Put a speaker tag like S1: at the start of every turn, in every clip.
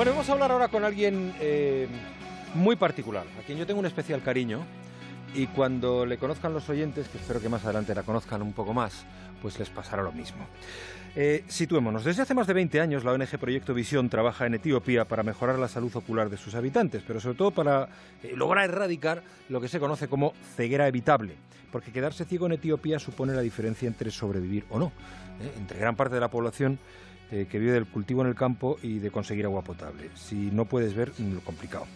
S1: Bueno, vamos a hablar ahora con alguien eh, muy particular, a quien yo tengo un especial cariño y cuando le conozcan los oyentes, que espero que más adelante la conozcan un poco más, pues les pasará lo mismo. Eh, situémonos. Desde hace más de 20 años la ONG Proyecto Visión trabaja en Etiopía para mejorar la salud ocular de sus habitantes, pero sobre todo para eh, lograr erradicar lo que se conoce como ceguera evitable, porque quedarse ciego en Etiopía supone la diferencia entre sobrevivir o no. ¿eh? Entre gran parte de la población eh, que vive del cultivo en el campo y de conseguir agua potable. Si no puedes ver, mm, lo complicado.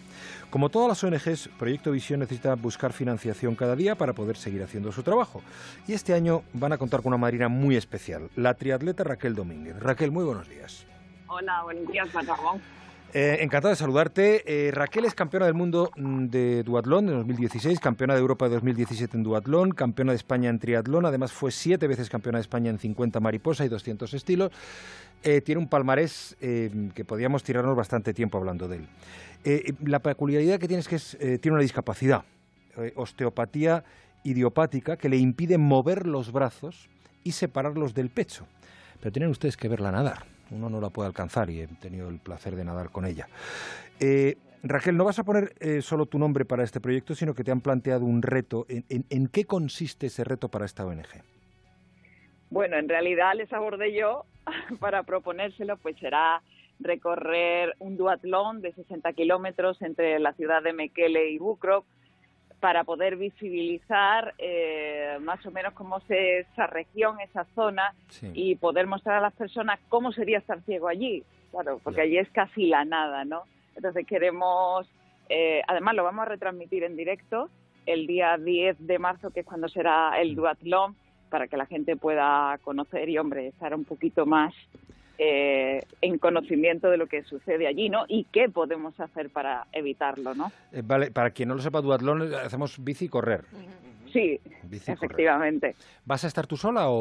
S1: Como todas las ONGs, Proyecto Visión necesita buscar financiación cada día para poder seguir haciendo su trabajo. Y este año van a contar con una marina muy especial, la triatleta Raquel Domínguez. Raquel, muy buenos días.
S2: Hola, buenos días, Ramón.
S1: Eh, encantado de saludarte. Eh, Raquel es campeona del mundo mm, de duatlón de 2016, campeona de Europa de 2017 en duatlón, campeona de España en triatlón, además fue siete veces campeona de España en 50 mariposa y 200 estilos. Eh, tiene un palmarés que podríamos tirarnos bastante tiempo hablando de él. La peculiaridad que tiene es que tiene una discapacidad, osteopatía idiopática, que le impide mover los brazos y separarlos del pecho. Pero tienen ustedes que verla nadar. Uno no la puede alcanzar y he tenido el placer de nadar con ella. Eh, Raquel, no vas a poner eh, solo tu nombre para este proyecto, sino que te han planteado un reto. ¿En, qué consiste ese reto para esta ONG?
S2: Bueno, en realidad les abordé yo para proponérselo, pues será recorrer un duatlón de 60 kilómetros entre la ciudad de Mekele y Bukrop para poder visibilizar eh, más o menos cómo es esa región, esa zona
S1: Sí.
S2: y poder mostrar a las personas cómo sería estar ciego allí. Claro, porque allí es casi la nada, ¿no? Entonces queremos, eh, además lo vamos a retransmitir en directo el día 10 de marzo, que es cuando será el duatlón, para que la gente pueda conocer y, hombre, estar un poquito más eh, en conocimiento de lo que sucede allí, ¿no? Y qué podemos hacer para evitarlo, ¿no?
S1: Eh, vale, para quien no lo sepa, duatlón eh, hacemos bici y correr.
S2: Sí,
S1: Bici correr.
S2: efectivamente.
S1: ¿Vas a estar tú sola o,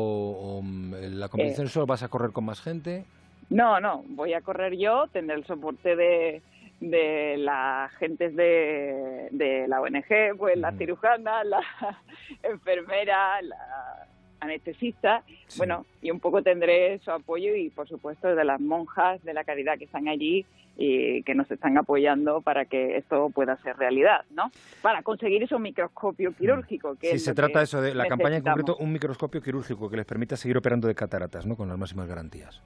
S1: o, mm, en la competición solo vas a correr con más gente?
S2: No, no, voy a correr yo, tendré el soporte de, de la gente de, de la ONG, pues la cirujana, la enfermera, la anestesista,
S1: Sí.
S2: bueno, y un poco tendré su apoyo y por supuesto de las monjas de la caridad que están allí y que nos están apoyando para que esto pueda ser realidad, ¿no? Para conseguir ese microscopio quirúrgico que
S1: Sí,
S2: es
S1: se trata eso de la campaña en concreto, un microscopio quirúrgico que les permita seguir operando de cataratas, ¿no? Con las máximas garantías.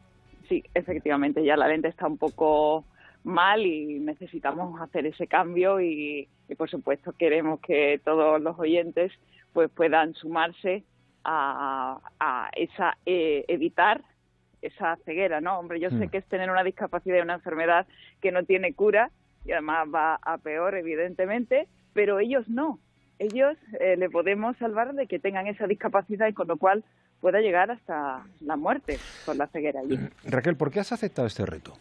S2: Sí, efectivamente, ya la lente está un poco mal y necesitamos hacer ese cambio y, y, por supuesto queremos que todos los oyentes pues puedan sumarse a, a esa eh, evitar esa ceguera, ¿no? Hombre, yo
S1: Mm.
S2: sé que es tener una discapacidad y una enfermedad que no tiene cura y además va a peor, evidentemente, pero ellos no. Ellos eh, le podemos salvar de que tengan esa discapacidad y con lo cual pueda llegar hasta la muerte por la ceguera allí.
S1: Raquel, ¿por qué has aceptado este reto?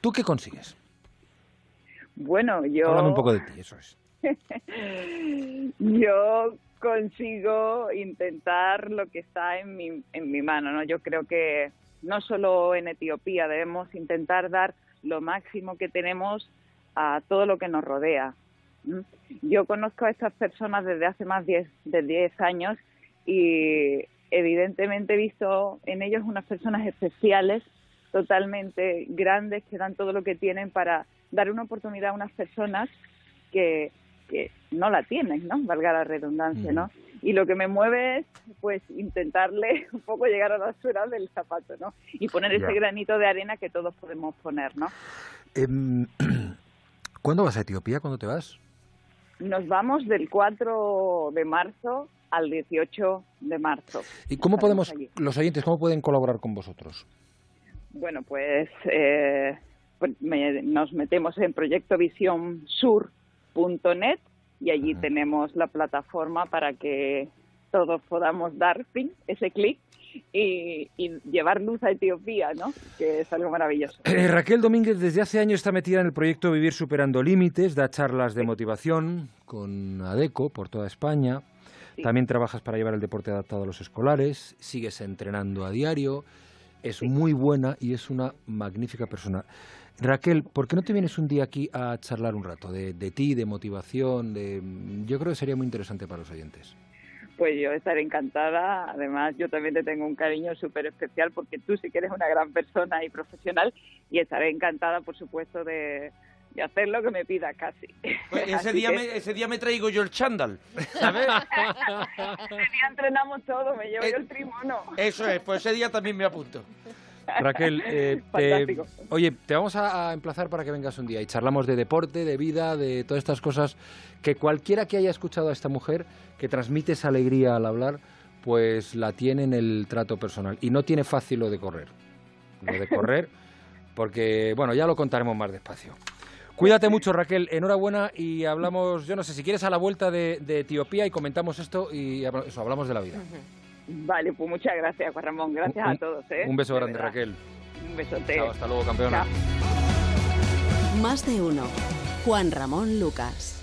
S1: ¿Tú qué consigues?
S2: Bueno, yo
S1: Háblame un poco de ti, eso es.
S2: yo consigo intentar lo que está en mi, en mi mano, ¿no? Yo creo que no solo en Etiopía debemos intentar dar lo máximo que tenemos a todo lo que nos rodea. Yo conozco a estas personas desde hace más diez- de 10 años y evidentemente he visto en ellos unas personas especiales, totalmente grandes, que dan todo lo que tienen para dar una oportunidad a unas personas que, que no la tienen, ¿no? Valga la redundancia, ¿no? Y lo que me mueve es, pues, intentarle un poco llegar a la suela del zapato, ¿no? Y poner ese granito de arena que todos podemos poner, ¿no?
S1: Em, ¿Cuándo vas a Etiopía? ¿Cuándo te vas?
S2: Nos vamos del 4 de marzo al 18 de marzo.
S1: ¿Y cómo podemos,
S2: allí.
S1: los oyentes, cómo pueden colaborar con vosotros?
S2: Bueno, pues, eh, pues me- nos metemos en proyectovisionsur.net y allí tenemos la plataforma para que todos podamos dar fin, ese clic y, y llevar luz a Etiopía, ¿no? Que es algo maravilloso.
S1: Eh, Raquel Domínguez desde hace años está metida en el proyecto Vivir Superando Límites, da charlas de motivación con ADECO por toda España.
S2: Sí.
S1: También trabajas para llevar el deporte adaptado a los escolares, sigues entrenando a diario, es muy buena y es una magnífica persona. Raquel, ¿por qué no te vienes un día aquí a charlar un rato de, de ti, de motivación? De... Yo creo que sería muy interesante para los oyentes.
S2: pues yo estaré encantada. Además, yo también te tengo un cariño súper especial porque tú sí que eres una gran persona y profesional y estaré encantada, por supuesto, de, hacer lo que me pida casi.
S3: Pues ese, día me, ese día me traigo yo el chándal, ¿sabes?
S2: ese día entrenamos todo, me llevo yo el trimono.
S3: Eso es, pues ese día también me apunto.
S1: Raquel, eh, oye, te vamos a, emplazar para que vengas un día y charlamos de deporte, de vida, de todas estas cosas que cualquiera que haya escuchado a esta mujer que transmite esa alegría al hablar, pues la tiene en el trato personal. Y no tiene fácil lo de correr. Lo de correr, porque, bueno, ya lo contaremos más despacio. Cuídate mucho, Raquel. Enhorabuena y hablamos, yo no sé, si quieres a la vuelta de, Etiopía y comentamos esto y eso, hablamos de la vida.
S2: Vale, pues muchas gracias, Juan Ramón. Gracias a todos. ¿eh?
S1: Un beso grande, Raquel.
S2: Un besote.
S1: hasta luego, campeona.
S4: Más de uno. Juan Ramón Lucas.